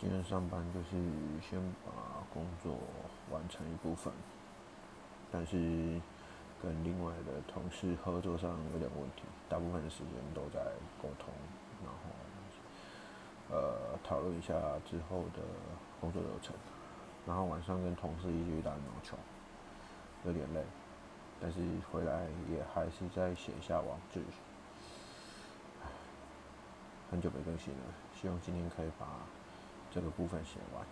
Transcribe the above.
今天上班就是先把工作完成一部分，但是跟另外的同事合作上有点问题，大部分的时间都在沟通，然后呃讨论一下之后的工作流程，然后晚上跟同事一起去打羽毛球，有点累，但是回来也还是在写下网志，很久没更新了，希望今天可以把。这个部分写完。